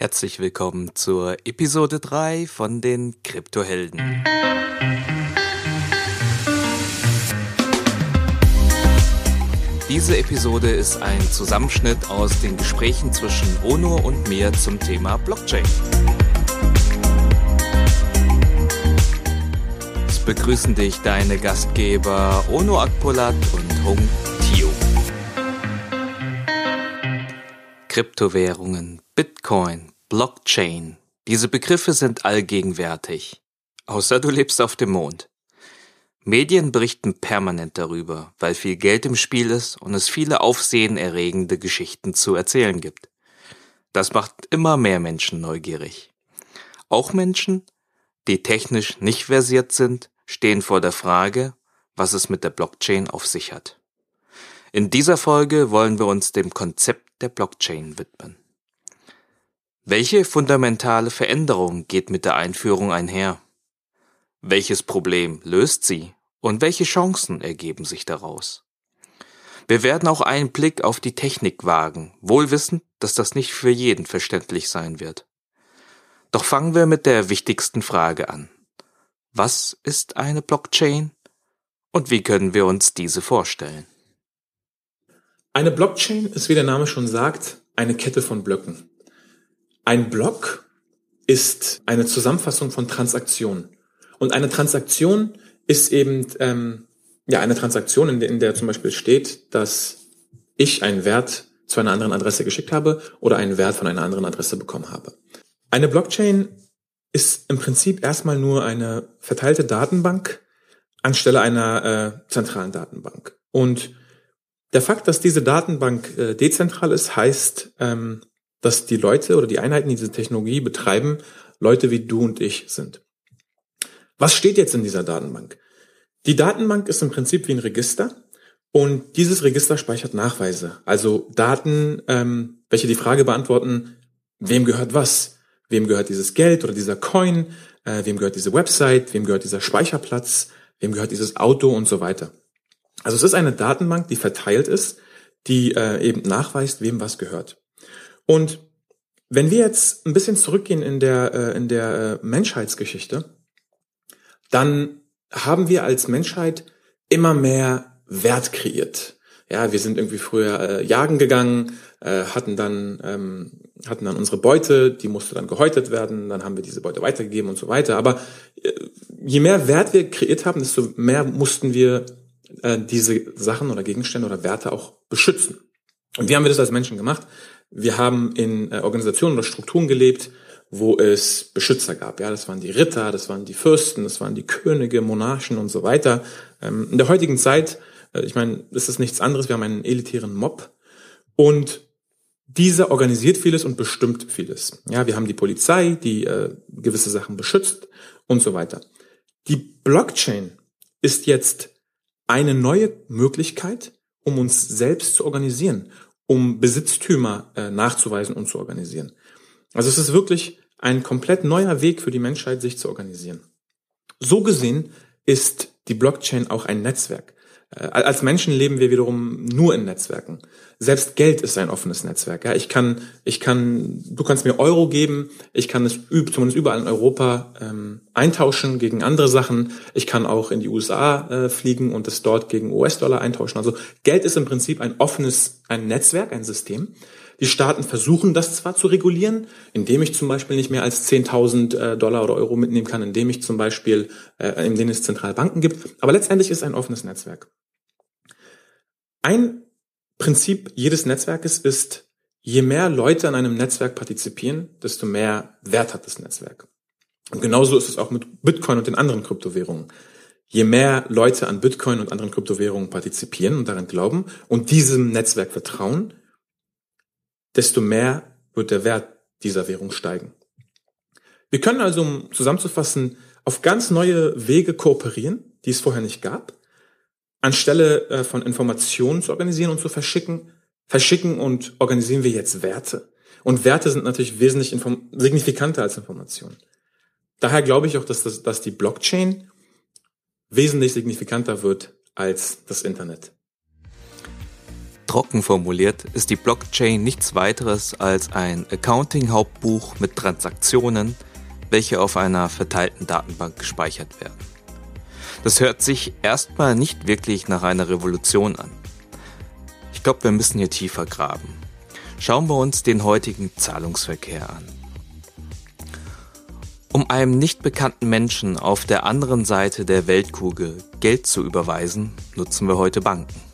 Herzlich willkommen zur Episode 3 von den Kryptohelden. Diese Episode ist ein Zusammenschnitt aus den Gesprächen zwischen Ono und mir zum Thema Blockchain. Es begrüßen dich deine Gastgeber Ono Akpolat und Hung Tio. Kryptowährungen, Bitcoin, Blockchain. Diese Begriffe sind allgegenwärtig. Außer du lebst auf dem Mond. Medien berichten permanent darüber, weil viel Geld im Spiel ist und es viele aufsehenerregende Geschichten zu erzählen gibt. Das macht immer mehr Menschen neugierig. Auch Menschen, die technisch nicht versiert sind, stehen vor der Frage, was es mit der Blockchain auf sich hat. In dieser Folge wollen wir uns dem Konzept der Blockchain widmen. Welche fundamentale Veränderung geht mit der Einführung einher? Welches Problem löst sie und welche Chancen ergeben sich daraus? Wir werden auch einen Blick auf die Technik wagen, wohl wissend, dass das nicht für jeden verständlich sein wird. Doch fangen wir mit der wichtigsten Frage an. Was ist eine Blockchain und wie können wir uns diese vorstellen? Eine Blockchain ist, wie der Name schon sagt, eine Kette von Blöcken. Ein Block ist eine Zusammenfassung von Transaktionen. Und eine Transaktion ist eben ähm, ja eine Transaktion, in der, in der zum Beispiel steht, dass ich einen Wert zu einer anderen Adresse geschickt habe oder einen Wert von einer anderen Adresse bekommen habe. Eine Blockchain ist im Prinzip erstmal nur eine verteilte Datenbank anstelle einer äh, zentralen Datenbank. Und der Fakt, dass diese Datenbank äh, dezentral ist, heißt, ähm, dass die Leute oder die Einheiten, die diese Technologie betreiben, Leute wie du und ich sind. Was steht jetzt in dieser Datenbank? Die Datenbank ist im Prinzip wie ein Register und dieses Register speichert Nachweise, also Daten, ähm, welche die Frage beantworten, wem gehört was? Wem gehört dieses Geld oder dieser Coin? Äh, wem gehört diese Website? Wem gehört dieser Speicherplatz? Wem gehört dieses Auto und so weiter? Also es ist eine Datenbank, die verteilt ist, die äh, eben nachweist, wem was gehört. Und wenn wir jetzt ein bisschen zurückgehen in der, äh, in der äh, Menschheitsgeschichte, dann haben wir als Menschheit immer mehr Wert kreiert. Ja, wir sind irgendwie früher äh, jagen gegangen, äh, hatten dann ähm, hatten dann unsere Beute, die musste dann gehäutet werden, dann haben wir diese Beute weitergegeben und so weiter. Aber äh, je mehr Wert wir kreiert haben, desto mehr mussten wir äh, diese Sachen oder Gegenstände oder Werte auch beschützen. Und wie haben wir das als Menschen gemacht? Wir haben in äh, Organisationen oder Strukturen gelebt, wo es Beschützer gab. Ja, das waren die Ritter, das waren die Fürsten, das waren die Könige, Monarchen und so weiter. Ähm, in der heutigen Zeit, äh, ich meine, ist es nichts anderes. Wir haben einen elitären Mob und dieser organisiert vieles und bestimmt vieles. Ja, wir haben die Polizei, die äh, gewisse Sachen beschützt und so weiter. Die Blockchain ist jetzt eine neue Möglichkeit, um uns selbst zu organisieren, um Besitztümer äh, nachzuweisen und zu organisieren. Also es ist wirklich ein komplett neuer Weg für die Menschheit, sich zu organisieren. So gesehen ist die Blockchain auch ein Netzwerk. Äh, als Menschen leben wir wiederum nur in Netzwerken. Selbst Geld ist ein offenes Netzwerk. Ja, ich kann, ich kann, du kannst mir Euro geben, ich kann es zumindest überall in Europa ähm, eintauschen gegen andere Sachen. Ich kann auch in die USA äh, fliegen und es dort gegen US-Dollar eintauschen. Also Geld ist im Prinzip ein offenes, ein Netzwerk, ein System. Die Staaten versuchen das zwar zu regulieren, indem ich zum Beispiel nicht mehr als 10.000 äh, Dollar oder Euro mitnehmen kann, indem ich zum Beispiel, äh, in denen es Zentralbanken gibt, aber letztendlich ist ein offenes Netzwerk. Ein Prinzip jedes Netzwerkes ist, je mehr Leute an einem Netzwerk partizipieren, desto mehr Wert hat das Netzwerk. Und genauso ist es auch mit Bitcoin und den anderen Kryptowährungen. Je mehr Leute an Bitcoin und anderen Kryptowährungen partizipieren und daran glauben und diesem Netzwerk vertrauen, desto mehr wird der Wert dieser Währung steigen. Wir können also, um zusammenzufassen, auf ganz neue Wege kooperieren, die es vorher nicht gab. Anstelle äh, von Informationen zu organisieren und zu verschicken, verschicken und organisieren wir jetzt Werte. Und Werte sind natürlich wesentlich signifikanter als Informationen. Daher glaube ich auch, dass, das, dass die Blockchain wesentlich signifikanter wird als das Internet. Trocken formuliert ist die Blockchain nichts weiteres als ein Accounting-Hauptbuch mit Transaktionen, welche auf einer verteilten Datenbank gespeichert werden. Das hört sich erstmal nicht wirklich nach einer Revolution an. Ich glaube, wir müssen hier tiefer graben. Schauen wir uns den heutigen Zahlungsverkehr an. Um einem nicht bekannten Menschen auf der anderen Seite der Weltkugel Geld zu überweisen, nutzen wir heute Banken.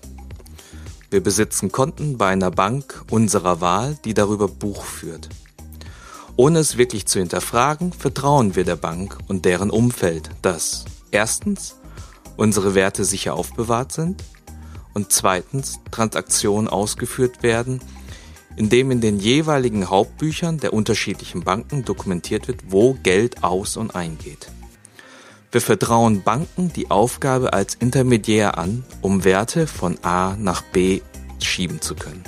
Wir besitzen Konten bei einer Bank unserer Wahl, die darüber Buch führt. Ohne es wirklich zu hinterfragen, vertrauen wir der Bank und deren Umfeld, dass erstens unsere Werte sicher aufbewahrt sind und zweitens Transaktionen ausgeführt werden, indem in den jeweiligen Hauptbüchern der unterschiedlichen Banken dokumentiert wird, wo Geld aus und eingeht. Wir vertrauen Banken die Aufgabe als Intermediär an, um Werte von A nach B schieben zu können.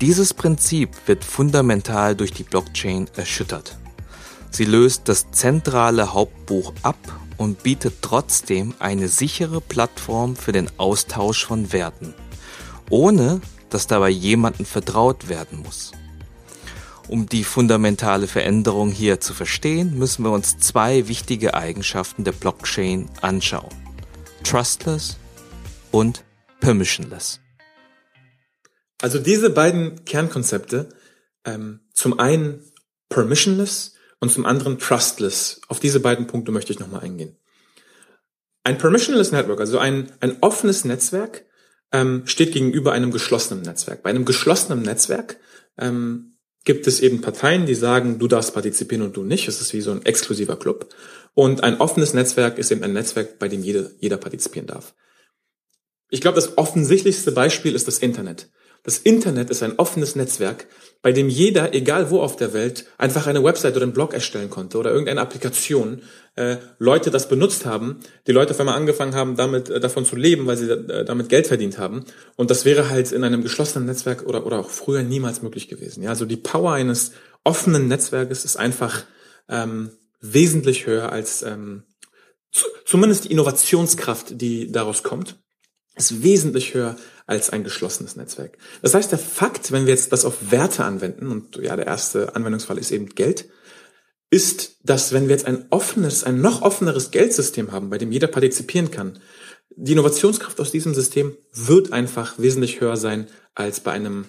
Dieses Prinzip wird fundamental durch die Blockchain erschüttert. Sie löst das zentrale Hauptbuch ab und bietet trotzdem eine sichere Plattform für den Austausch von Werten, ohne dass dabei jemandem vertraut werden muss. Um die fundamentale Veränderung hier zu verstehen, müssen wir uns zwei wichtige Eigenschaften der Blockchain anschauen. Trustless und Permissionless. Also diese beiden Kernkonzepte, ähm, zum einen permissionless und zum anderen trustless, auf diese beiden Punkte möchte ich nochmal eingehen. Ein permissionless Network, also ein, ein offenes Netzwerk, ähm, steht gegenüber einem geschlossenen Netzwerk. Bei einem geschlossenen Netzwerk ähm, gibt es eben Parteien, die sagen, du darfst partizipieren und du nicht. Es ist wie so ein exklusiver Club. Und ein offenes Netzwerk ist eben ein Netzwerk, bei dem jeder, jeder partizipieren darf. Ich glaube, das offensichtlichste Beispiel ist das Internet. Das Internet ist ein offenes Netzwerk, bei dem jeder, egal wo auf der Welt, einfach eine Website oder einen Blog erstellen konnte oder irgendeine Applikation. Äh, Leute das benutzt haben, die Leute auf einmal angefangen haben, damit äh, davon zu leben, weil sie äh, damit Geld verdient haben. Und das wäre halt in einem geschlossenen Netzwerk oder oder auch früher niemals möglich gewesen. Ja, also die Power eines offenen Netzwerkes ist einfach ähm, wesentlich höher als ähm, zu, zumindest die Innovationskraft, die daraus kommt ist wesentlich höher als ein geschlossenes Netzwerk. Das heißt, der Fakt, wenn wir jetzt das auf Werte anwenden, und ja, der erste Anwendungsfall ist eben Geld, ist, dass wenn wir jetzt ein offenes, ein noch offeneres Geldsystem haben, bei dem jeder partizipieren kann, die Innovationskraft aus diesem System wird einfach wesentlich höher sein als bei einem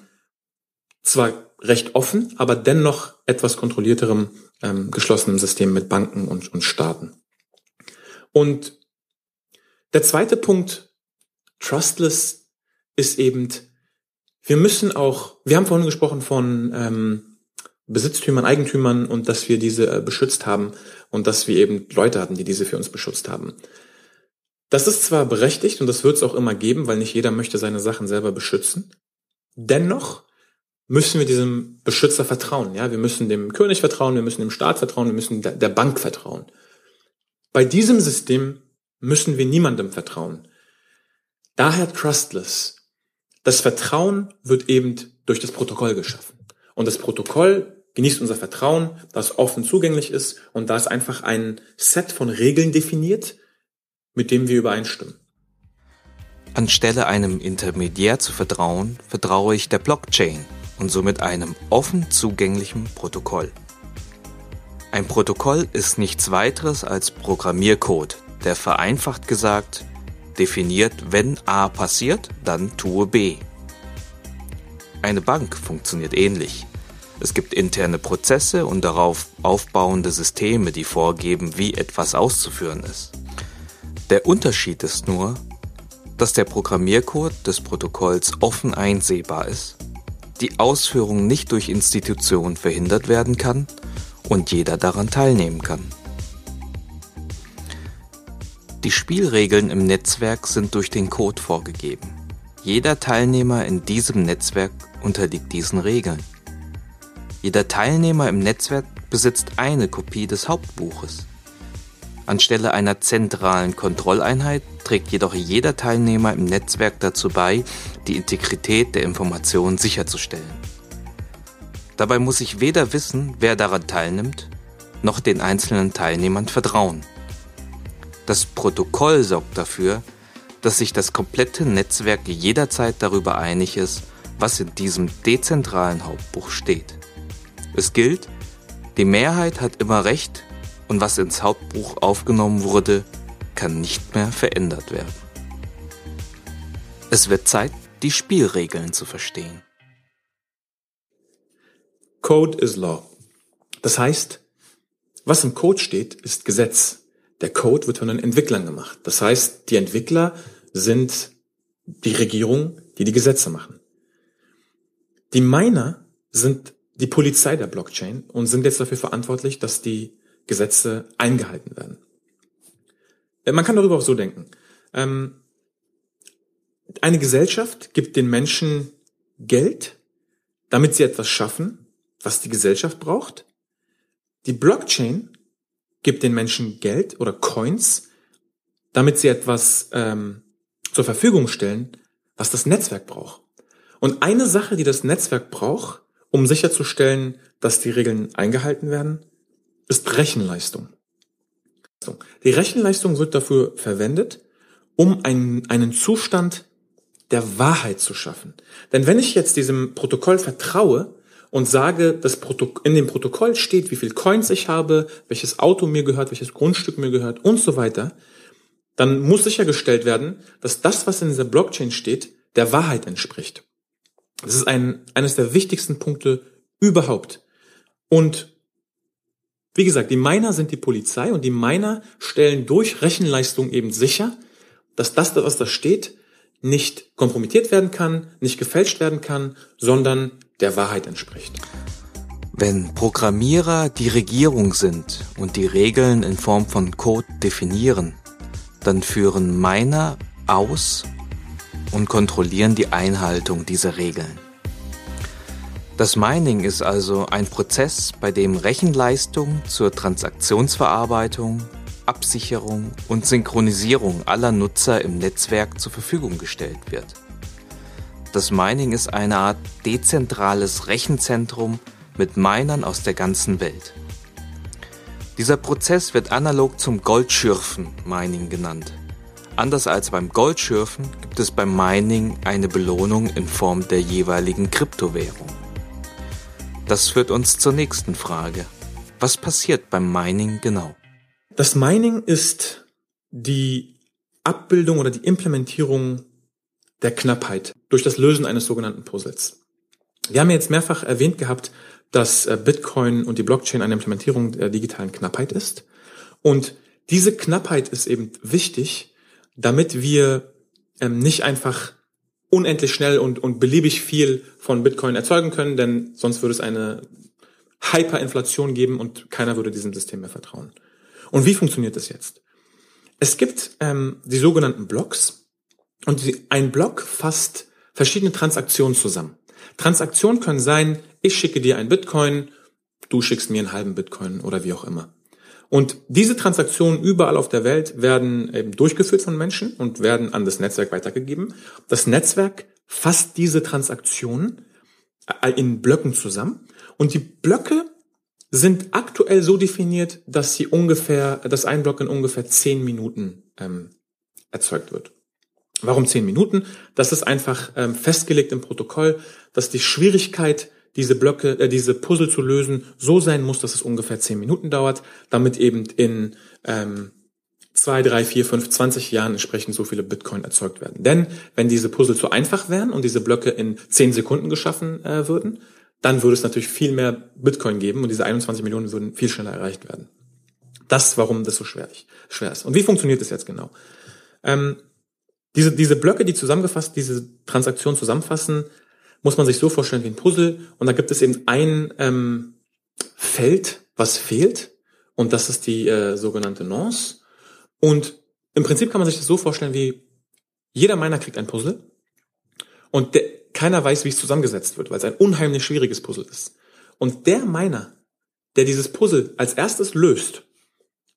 zwar recht offen, aber dennoch etwas kontrollierterem ähm, geschlossenen System mit Banken und, und Staaten. Und der zweite Punkt, Trustless ist eben, wir müssen auch, wir haben vorhin gesprochen von ähm, Besitztümern, Eigentümern und dass wir diese äh, beschützt haben und dass wir eben Leute hatten, die diese für uns beschützt haben. Das ist zwar berechtigt und das wird es auch immer geben, weil nicht jeder möchte seine Sachen selber beschützen. Dennoch müssen wir diesem Beschützer vertrauen. Ja, wir müssen dem König vertrauen, wir müssen dem Staat vertrauen, wir müssen der Bank vertrauen. Bei diesem System müssen wir niemandem vertrauen. Daher trustless. Das Vertrauen wird eben durch das Protokoll geschaffen. Und das Protokoll genießt unser Vertrauen, das offen zugänglich ist und da ist einfach ein Set von Regeln definiert, mit dem wir übereinstimmen. Anstelle einem Intermediär zu vertrauen, vertraue ich der Blockchain und somit einem offen zugänglichen Protokoll. Ein Protokoll ist nichts weiteres als Programmiercode, der vereinfacht gesagt definiert, wenn A passiert, dann tue B. Eine Bank funktioniert ähnlich. Es gibt interne Prozesse und darauf aufbauende Systeme, die vorgeben, wie etwas auszuführen ist. Der Unterschied ist nur, dass der Programmiercode des Protokolls offen einsehbar ist, die Ausführung nicht durch Institutionen verhindert werden kann und jeder daran teilnehmen kann. Die Spielregeln im Netzwerk sind durch den Code vorgegeben. Jeder Teilnehmer in diesem Netzwerk unterliegt diesen Regeln. Jeder Teilnehmer im Netzwerk besitzt eine Kopie des Hauptbuches. Anstelle einer zentralen Kontrolleinheit trägt jedoch jeder Teilnehmer im Netzwerk dazu bei, die Integrität der Informationen sicherzustellen. Dabei muss ich weder wissen, wer daran teilnimmt, noch den einzelnen Teilnehmern vertrauen. Das Protokoll sorgt dafür, dass sich das komplette Netzwerk jederzeit darüber einig ist, was in diesem dezentralen Hauptbuch steht. Es gilt, die Mehrheit hat immer recht und was ins Hauptbuch aufgenommen wurde, kann nicht mehr verändert werden. Es wird Zeit, die Spielregeln zu verstehen. Code is Law. Das heißt, was im Code steht, ist Gesetz. Der Code wird von den Entwicklern gemacht. Das heißt, die Entwickler sind die Regierung, die die Gesetze machen. Die Miner sind die Polizei der Blockchain und sind jetzt dafür verantwortlich, dass die Gesetze eingehalten werden. Äh, man kann darüber auch so denken. Ähm, eine Gesellschaft gibt den Menschen Geld, damit sie etwas schaffen, was die Gesellschaft braucht. Die Blockchain gibt den Menschen Geld oder Coins, damit sie etwas ähm, zur Verfügung stellen, was das Netzwerk braucht. Und eine Sache, die das Netzwerk braucht, um sicherzustellen, dass die Regeln eingehalten werden, ist Rechenleistung. Die Rechenleistung wird dafür verwendet, um einen, einen Zustand der Wahrheit zu schaffen. Denn wenn ich jetzt diesem Protokoll vertraue und sage, das Protok in dem Protokoll steht, wie viel Coins ich habe, welches Auto mir gehört, welches Grundstück mir gehört und so weiter, dann muss sichergestellt werden, dass das, was in dieser Blockchain steht, der Wahrheit entspricht. Das ist ein, eines der wichtigsten Punkte überhaupt. Und wie gesagt, die Miner sind die Polizei und die Miner stellen durch Rechenleistung eben sicher, dass das, was da steht, nicht kompromittiert werden kann, nicht gefälscht werden kann, sondern der Wahrheit entspricht. Wenn Programmierer die Regierung sind und die Regeln in Form von Code definieren, dann führen Miner aus und kontrollieren die Einhaltung dieser Regeln. Das Mining ist also ein Prozess, bei dem Rechenleistung zur Transaktionsverarbeitung, Absicherung und Synchronisierung aller Nutzer im Netzwerk zur Verfügung gestellt wird. Das Mining ist eine Art dezentrales Rechenzentrum mit Minern aus der ganzen Welt. Dieser Prozess wird analog zum Goldschürfen-Mining genannt. Anders als beim Goldschürfen gibt es beim Mining eine Belohnung in Form der jeweiligen Kryptowährung. Das führt uns zur nächsten Frage. Was passiert beim Mining genau? Das Mining ist die Abbildung oder die Implementierung der Knappheit durch das Lösen eines sogenannten Puzzles. Wir haben jetzt mehrfach erwähnt gehabt, dass äh, Bitcoin und die Blockchain eine Implementierung der digitalen Knappheit ist. Und diese Knappheit ist eben wichtig, damit wir ähm, nicht einfach unendlich schnell und, und beliebig viel von Bitcoin erzeugen können, denn sonst würde es eine Hyperinflation geben und keiner würde diesem System mehr vertrauen. Und wie funktioniert das jetzt? Es gibt ähm, die sogenannten Blocks und die, ein Block fasst verschiedene Transaktionen zusammen. Transaktionen können sein, ich schicke dir ein Bitcoin, du schickst mir einen halben Bitcoin oder wie auch immer. Und diese Transaktionen überall auf der Welt werden eben durchgeführt von Menschen und werden an das Netzwerk weitergegeben. Das Netzwerk fasst diese Transaktionen äh, in Blöcken zusammen und die Blöcke sind aktuell so definiert, dass sie ungefähr, dass ein Block in ungefähr zehn Minuten ähm, erzeugt wird. Warum zehn Minuten? Das ist einfach ähm, festgelegt im Protokoll, dass die Schwierigkeit diese Blöcke, äh, diese Puzzle zu lösen, so sein muss, dass es ungefähr zehn Minuten dauert, damit eben in ähm, zwei, drei, vier, fünf, zwanzig Jahren entsprechend so viele Bitcoin erzeugt werden. Denn wenn diese Puzzle zu einfach wären und diese Blöcke in zehn Sekunden geschaffen äh, würden, dann würde es natürlich viel mehr Bitcoin geben und diese 21 Millionen würden viel schneller erreicht werden. Das, warum das so schwer, schwer ist. Und wie funktioniert das jetzt genau? Ähm, diese, diese Blöcke, die zusammengefasst, diese Transaktion zusammenfassen, muss man sich so vorstellen wie ein Puzzle. Und da gibt es eben ein ähm, Feld, was fehlt. Und das ist die äh, sogenannte Nonce. Und im Prinzip kann man sich das so vorstellen wie jeder Miner kriegt ein Puzzle. Und der, keiner weiß, wie es zusammengesetzt wird, weil es ein unheimlich schwieriges Puzzle ist. Und der Miner, der dieses Puzzle als erstes löst,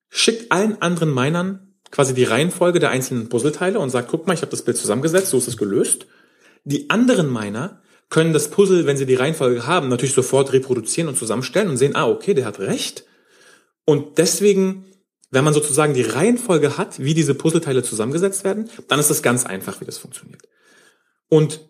schickt allen anderen Minern quasi die Reihenfolge der einzelnen Puzzleteile und sagt, guck mal, ich habe das Bild zusammengesetzt, so ist es gelöst. Die anderen Miner können das Puzzle, wenn sie die Reihenfolge haben, natürlich sofort reproduzieren und zusammenstellen und sehen, ah, okay, der hat recht. Und deswegen wenn man sozusagen die Reihenfolge hat, wie diese Puzzleteile zusammengesetzt werden, dann ist es ganz einfach, wie das funktioniert. Und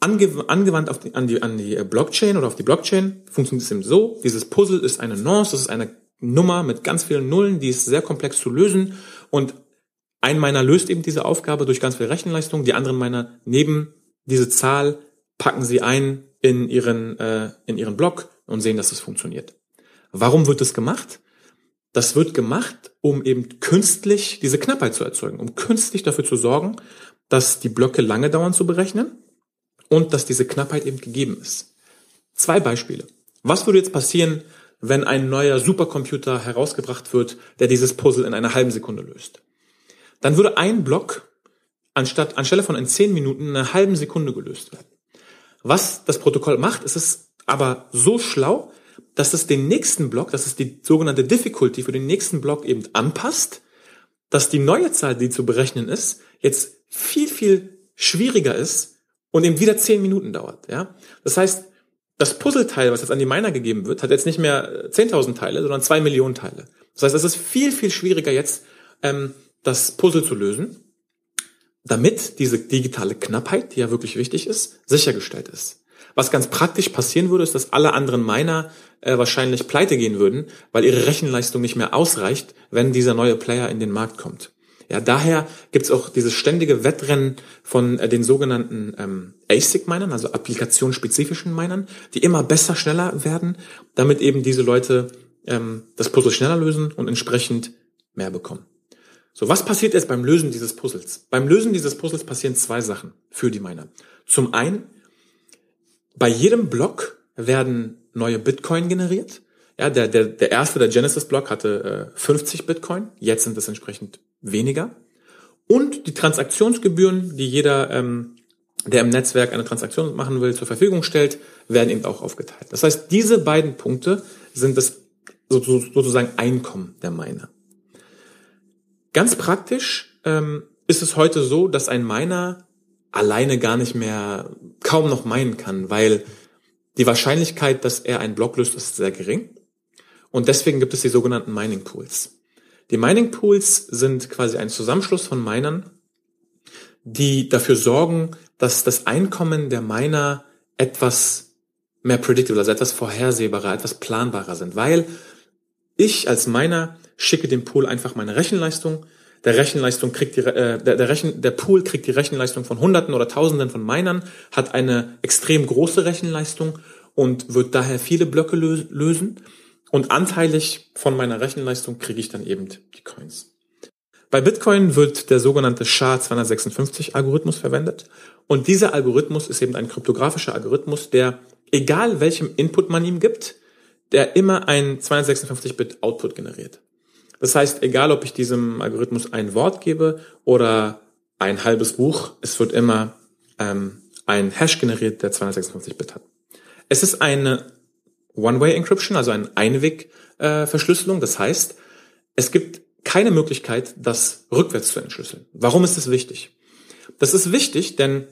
angewandt auf die, an, die, an die äh, Blockchain oder auf die Blockchain funktioniert es eben so, dieses Puzzle ist eine Nonce, das ist eine Nummer mit ganz vielen Nullen, die ist sehr komplex zu lösen und ein meiner löst eben diese Aufgabe durch ganz viel Rechenleistung, die anderen meiner neben diese Zahl packen sie ein in ihren, äh, in ihren Block und sehen, dass es funktioniert. Warum wird das gemacht? Das wird gemacht, um eben künstlich diese Knappheit zu erzeugen, um künstlich dafür zu sorgen, dass die Blöcke lange dauern zu berechnen und dass diese Knappheit eben gegeben ist. Zwei Beispiele. Was würde jetzt passieren, wenn ein neuer Supercomputer herausgebracht wird, der dieses Puzzle in einer halben Sekunde löst? Dann würde ein Block anstatt, anstelle von in zehn Minuten in einer halben Sekunde gelöst werden. Was das Protokoll macht, ist es aber so schlau, dass es den nächsten Block, dass es die sogenannte Difficulty für den nächsten Block eben anpasst, dass die neue Zahl, die zu berechnen ist, jetzt viel, viel schwieriger ist und eben wieder zehn Minuten dauert. Ja, Das heißt, das Puzzleteil, was jetzt an die Miner gegeben wird, hat jetzt nicht mehr 10.000 Teile, sondern zwei Millionen Teile. Das heißt, es ist viel, viel schwieriger jetzt, ähm, das Puzzle zu lösen, damit diese digitale Knappheit, die ja wirklich wichtig ist, sichergestellt ist. Was ganz praktisch passieren würde, ist, dass alle anderen Miner äh, wahrscheinlich pleite gehen würden, weil ihre Rechenleistung nicht mehr ausreicht, wenn dieser neue Player in den Markt kommt. Ja, daher gibt's auch dieses ständige Wettrennen von äh, den sogenannten ähm, ASIC-Minern, also applikationsspezifischen Minern, die immer besser, schneller werden, damit eben diese Leute ähm, das Puzzle schneller lösen und entsprechend mehr bekommen. So, was passiert jetzt beim Lösen dieses Puzzles? Beim Lösen dieses Puzzles passieren zwei Sachen für die Miner. Zum einen, bei jedem Block werden neue Bitcoin generiert. Ja, der, der, der erste, der Genesis-Block, hatte äh, 50 Bitcoin. Jetzt sind es entsprechend weniger. Und die Transaktionsgebühren, die jeder, ähm, der im Netzwerk eine Transaktion machen will, zur Verfügung stellt, werden eben auch aufgeteilt. Das heißt, diese beiden Punkte sind das sozusagen Einkommen der Miner. Ganz praktisch ähm, ist es heute so, dass ein Miner alleine gar nicht mehr kaum noch meinen kann, weil die Wahrscheinlichkeit, dass er einen Block löst, ist sehr gering. Und deswegen gibt es die sogenannten Mining Pools. Die Mining Pools sind quasi ein Zusammenschluss von Minern, die dafür sorgen, dass das Einkommen der Miner etwas mehr predictable, also etwas vorhersehbarer, etwas planbarer sind, weil ich als Miner schicke dem Pool einfach meine Rechenleistung, der Rechenleistung kriegt die, äh, der, der, Rechen, der Pool kriegt die Rechenleistung von Hunderten oder Tausenden von Minern, hat eine extrem große Rechenleistung und wird daher viele Blöcke lösen. Und anteilig von meiner Rechenleistung kriege ich dann eben die Coins. Bei Bitcoin wird der sogenannte SHA-256-Algorithmus verwendet. Und dieser Algorithmus ist eben ein kryptografischer Algorithmus, der, egal welchem Input man ihm gibt, der immer ein 256-Bit-Output generiert. Das heißt, egal ob ich diesem Algorithmus ein Wort gebe oder ein halbes Buch, es wird immer ähm, ein Hash generiert, der 256 Bit hat. Es ist eine One-Way-Encryption, also eine Einweg-Verschlüsselung. das heißt, es gibt keine Möglichkeit, das rückwärts zu entschlüsseln. Warum ist das wichtig? Das ist wichtig, denn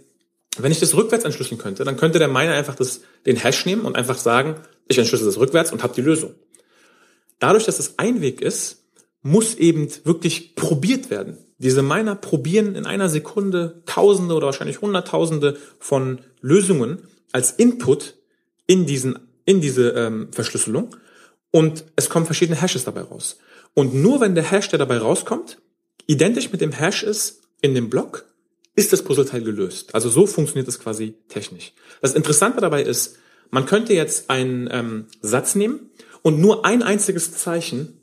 wenn ich das rückwärts entschlüsseln könnte, dann könnte der Miner einfach das, den Hash nehmen und einfach sagen, ich entschlüssel das rückwärts und habe die Lösung. Dadurch, dass es Einweg ist, muss eben wirklich probiert werden. Diese Miner probieren in einer Sekunde Tausende oder wahrscheinlich Hunderttausende von Lösungen als Input in diesen in diese ähm, Verschlüsselung und es kommen verschiedene Hashes dabei raus. Und nur wenn der Hash, der dabei rauskommt, identisch mit dem Hash ist in dem Block, ist das Puzzleteil gelöst. Also so funktioniert es quasi technisch. Das Interessante dabei ist, man könnte jetzt einen ähm, Satz nehmen und nur ein einziges Zeichen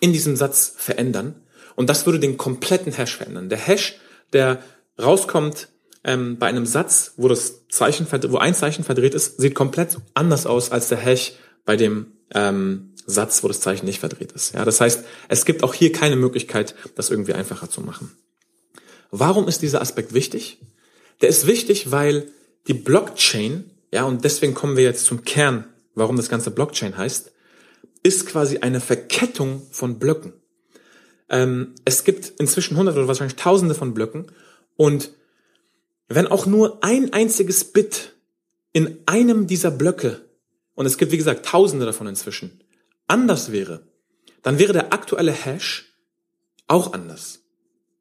in diesem Satz verändern. Und das würde den kompletten Hash verändern. Der Hash, der rauskommt ähm, bei einem Satz, wo das Zeichen, wo ein Zeichen verdreht ist, sieht komplett anders aus als der Hash bei dem ähm, Satz, wo das Zeichen nicht verdreht ist. Ja, das heißt, es gibt auch hier keine Möglichkeit, das irgendwie einfacher zu machen. Warum ist dieser Aspekt wichtig? Der ist wichtig, weil die Blockchain, ja, und deswegen kommen wir jetzt zum Kern, warum das ganze Blockchain heißt, ist quasi eine Verkettung von Blöcken. Ähm, es gibt inzwischen hunderte oder wahrscheinlich tausende von Blöcken und wenn auch nur ein einziges Bit in einem dieser Blöcke, und es gibt wie gesagt tausende davon inzwischen, anders wäre, dann wäre der aktuelle Hash auch anders.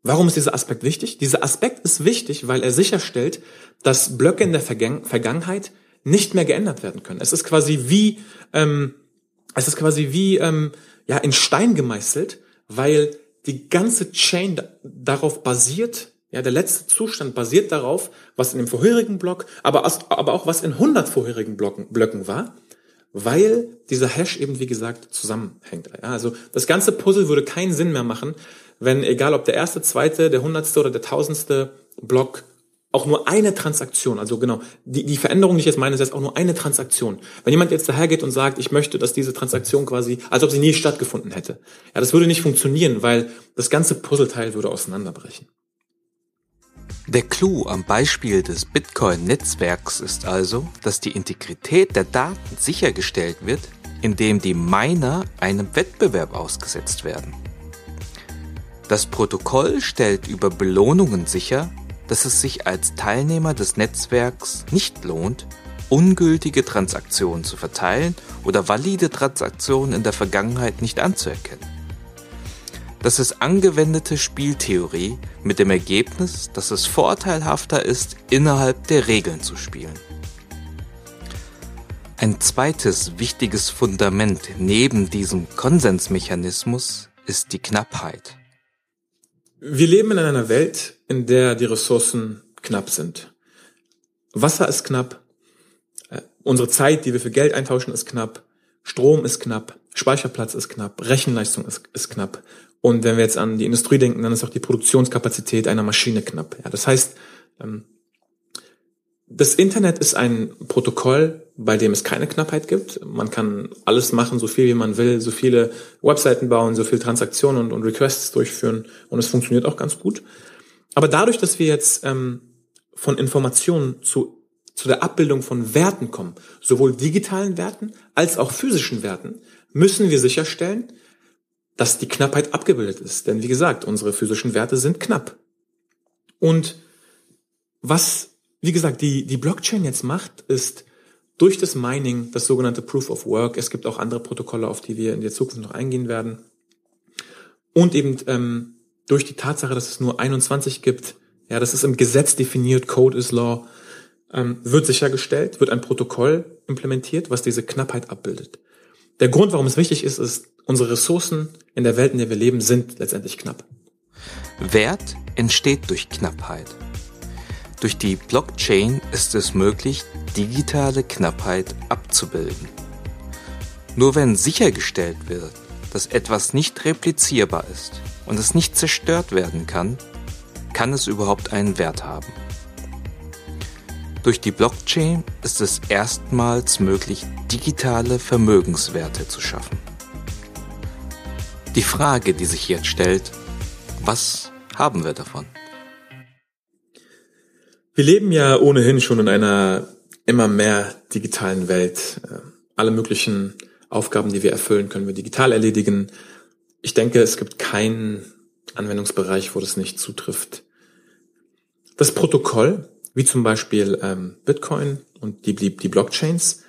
Warum ist dieser Aspekt wichtig? Dieser Aspekt ist wichtig, weil er sicherstellt, dass Blöcke in der Vergangen Vergangenheit nicht mehr geändert werden können. Es ist quasi wie, ähm, es ist quasi wie ähm, ja in Stein gemeißelt, weil die ganze Chain darauf basiert, ja, der letzte Zustand basiert darauf, was in dem vorherigen Block, aber, aber auch was in 100 vorherigen Blocken, Blöcken war, weil dieser Hash eben, wie gesagt, zusammenhängt. Ja, also das ganze Puzzle würde keinen Sinn mehr machen, wenn, egal ob der erste, zweite, der hundertste oder der tausendste Block auch nur eine Transaktion, also genau, die, die Veränderung, die ich jetzt meine, ist jetzt auch nur eine Transaktion. Wenn jemand jetzt dahergeht und sagt, ich möchte, dass diese Transaktion quasi, als ob sie nie stattgefunden hätte, ja, das würde nicht funktionieren, weil das ganze Puzzleteil würde auseinanderbrechen. Der Clou am Beispiel des Bitcoin-Netzwerks ist also, dass die Integrität der Daten sichergestellt wird, indem die Miner einem Wettbewerb ausgesetzt werden. Das Protokoll stellt über Belohnungen sicher, dass es sich als Teilnehmer des Netzwerks nicht lohnt, ungültige Transaktionen zu verteilen oder valide Transaktionen in der Vergangenheit nicht anzuerkennen. Das ist angewendete Spieltheorie mit dem Ergebnis, dass es vorteilhafter ist, innerhalb der Regeln zu spielen. Ein zweites wichtiges Fundament neben diesem Konsensmechanismus ist die Knappheit. Wir leben in einer Welt, in der die Ressourcen knapp sind. Wasser ist knapp, äh, unsere Zeit, die wir für Geld eintauschen, ist knapp, Strom ist knapp, Speicherplatz ist knapp, Rechenleistung ist, ist knapp. Und wenn wir jetzt an die Industrie denken, dann ist auch die Produktionskapazität einer Maschine knapp. Ja, das heißt, ähm, das Internet ist ein Protokoll, bei dem es keine Knappheit gibt. Man kann alles machen, so viel wie man will, so viele Webseiten bauen, so viele Transaktionen und, und Requests durchführen und es funktioniert auch ganz gut. Aber dadurch, dass wir jetzt ähm, von Informationen zu, zu der Abbildung von Werten kommen, sowohl digitalen Werten als auch physischen Werten, müssen wir sicherstellen, dass die Knappheit abgebildet ist. Denn wie gesagt, unsere physischen Werte sind knapp. Und was wie gesagt, die, die Blockchain jetzt macht, ist durch das Mining, das sogenannte Proof of Work, es gibt auch andere Protokolle, auf die wir in der Zukunft noch eingehen werden, und eben ähm, durch die Tatsache, dass es nur 21 gibt, ja, das ist im Gesetz definiert, Code is Law, ähm, wird sichergestellt, wird ein Protokoll implementiert, was diese Knappheit abbildet. Der Grund, warum es wichtig ist, ist, unsere Ressourcen in der Welt, in der wir leben, sind letztendlich knapp. Wert entsteht durch Knappheit. Durch die Blockchain ist es möglich, digitale Knappheit abzubilden. Nur wenn sichergestellt wird, dass etwas nicht replizierbar ist und es nicht zerstört werden kann, kann es überhaupt einen Wert haben. Durch die Blockchain ist es erstmals möglich, digitale Vermögenswerte zu schaffen. Die Frage, die sich jetzt stellt, was haben wir davon? Wir leben ja ohnehin schon in einer immer mehr digitalen Welt. Alle möglichen Aufgaben, die wir erfüllen, können wir digital erledigen. Ich denke, es gibt keinen Anwendungsbereich, wo das nicht zutrifft. Das Protokoll, wie zum Beispiel ähm, Bitcoin und die, die, die Blockchains,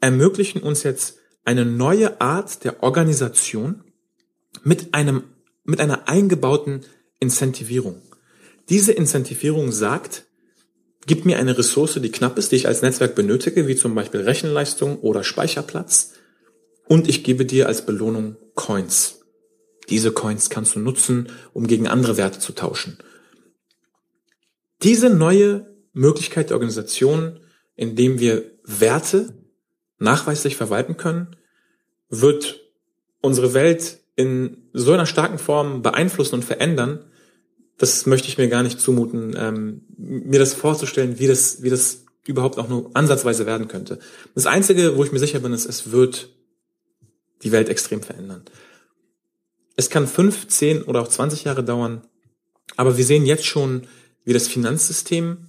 ermöglichen uns jetzt eine neue Art der Organisation mit einem, mit einer eingebauten Incentivierung. Diese Incentivierung sagt, Gib mir eine Ressource, die knapp ist, die ich als Netzwerk benötige, wie zum Beispiel Rechenleistung oder Speicherplatz. Und ich gebe dir als Belohnung Coins. Diese Coins kannst du nutzen, um gegen andere Werte zu tauschen. Diese neue Möglichkeit der Organisation, indem wir Werte nachweislich verwalten können, wird unsere Welt in so einer starken Form beeinflussen und verändern, das möchte ich mir gar nicht zumuten, ähm, mir das vorzustellen, wie das, wie das überhaupt auch nur ansatzweise werden könnte. Das Einzige, wo ich mir sicher bin, ist, es wird die Welt extrem verändern. Es kann fünf, zehn oder auch zwanzig Jahre dauern, aber wir sehen jetzt schon, wie das Finanzsystem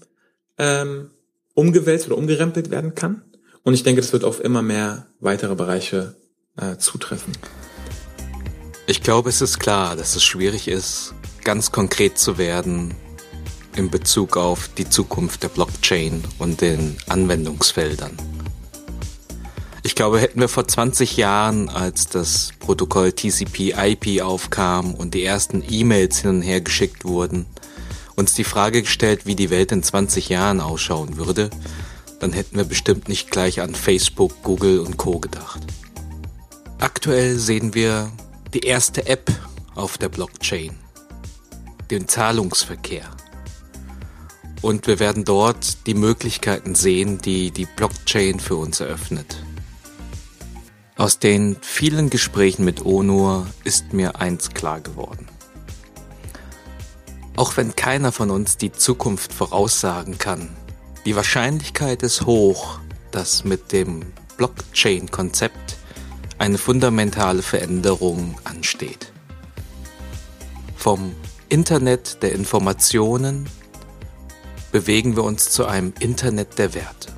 ähm, umgewälzt oder umgerempelt werden kann. Und ich denke, das wird auf immer mehr weitere Bereiche äh, zutreffen. Ich glaube, es ist klar, dass es schwierig ist, ganz konkret zu werden in Bezug auf die Zukunft der Blockchain und den Anwendungsfeldern. Ich glaube, hätten wir vor 20 Jahren, als das Protokoll TCP/IP aufkam und die ersten E-Mails hin und her geschickt wurden, uns die Frage gestellt, wie die Welt in 20 Jahren ausschauen würde, dann hätten wir bestimmt nicht gleich an Facebook, Google und Co gedacht. Aktuell sehen wir die erste App auf der Blockchain, den Zahlungsverkehr. Und wir werden dort die Möglichkeiten sehen, die die Blockchain für uns eröffnet. Aus den vielen Gesprächen mit Onur ist mir eins klar geworden. Auch wenn keiner von uns die Zukunft voraussagen kann, die Wahrscheinlichkeit ist hoch, dass mit dem Blockchain-Konzept eine fundamentale Veränderung ansteht. Vom Internet der Informationen bewegen wir uns zu einem Internet der Werte.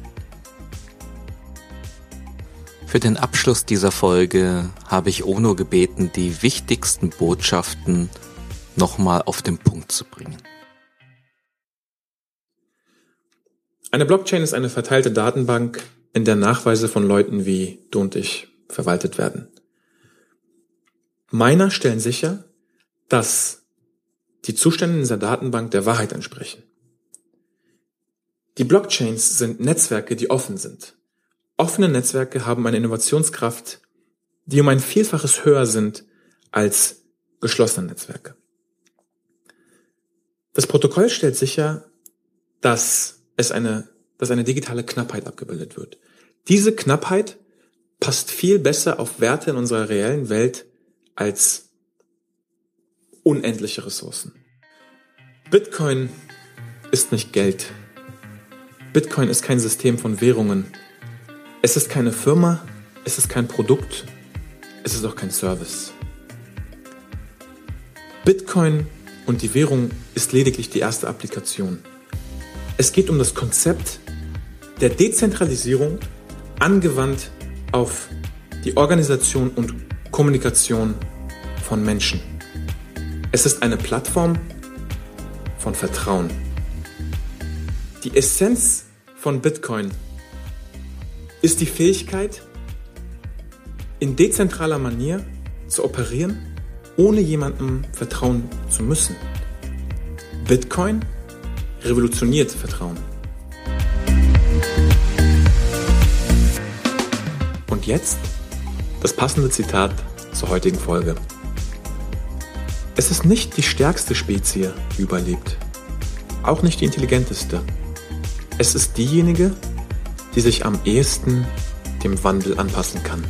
Für den Abschluss dieser Folge habe ich Ono gebeten, die wichtigsten Botschaften nochmal auf den Punkt zu bringen. Eine Blockchain ist eine verteilte Datenbank, in der Nachweise von Leuten wie du und ich verwaltet werden. Miner stellen sicher, dass die Zustände in dieser Datenbank der Wahrheit entsprechen. Die Blockchains sind Netzwerke, die offen sind. Offene Netzwerke haben eine Innovationskraft, die um ein Vielfaches höher sind als geschlossene Netzwerke. Das Protokoll stellt sicher, dass es eine, dass eine digitale Knappheit abgebildet wird. Diese Knappheit passt viel besser auf Werte in unserer reellen Welt als unendliche Ressourcen. Bitcoin ist nicht Geld. Bitcoin ist kein System von Währungen. Es ist keine Firma, es ist kein Produkt, es ist auch kein Service. Bitcoin und die Währung ist lediglich die erste Applikation. Es geht um das Konzept der Dezentralisierung angewandt auf die Organisation und Kommunikation von Menschen. Es ist eine Plattform von Vertrauen. Die Essenz von Bitcoin ist die Fähigkeit, in dezentraler Manier zu operieren, ohne jemandem vertrauen zu müssen. Bitcoin revolutioniert Vertrauen. Und jetzt das passende Zitat zur heutigen Folge. Es ist nicht die stärkste Spezie, die überlebt. Auch nicht die intelligenteste. Es ist diejenige, die sich am ehesten dem Wandel anpassen kann.